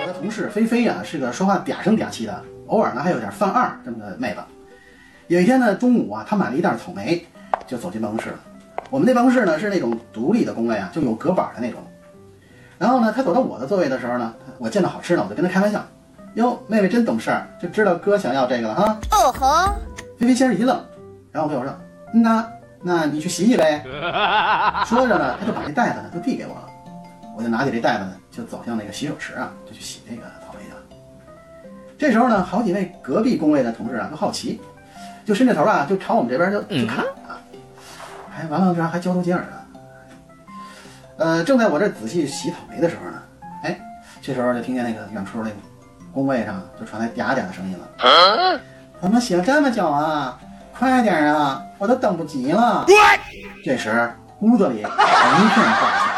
我的同事菲菲呀、是个说话嗲声嗲气的，偶尔呢还有点犯二这么个妹子。有一天呢，中午啊，她买了一袋草莓，就走进办公室了。我们那办公室呢是那种独立的工位啊，就有隔板的那种。然后呢，她走到我的座位的时候呢，我见到好吃的，我就跟她开玩笑：“哟，妹妹真懂事儿，就知道哥想要这个了哈。”哦吼，菲菲先是一愣，然后对我说：“嗯呐，那你去洗洗呗。”说着呢，她就把这袋子呢就递给我了，我就拿起这袋子呢，就走向那个洗手池啊，就去洗这个草莓去了。这时候呢，好几位隔壁工位的同事啊，都好奇，就伸着头啊，就朝我们这边就就看啊，还完了之后还交头接耳的。呃，正在我这仔细洗草莓的时候呢，哎，这时候就听见那个远处那个工位上就传来嗲嗲的声音了。怎么洗了这么久啊？快点啊！我都等不及了。这时屋子里一片大响，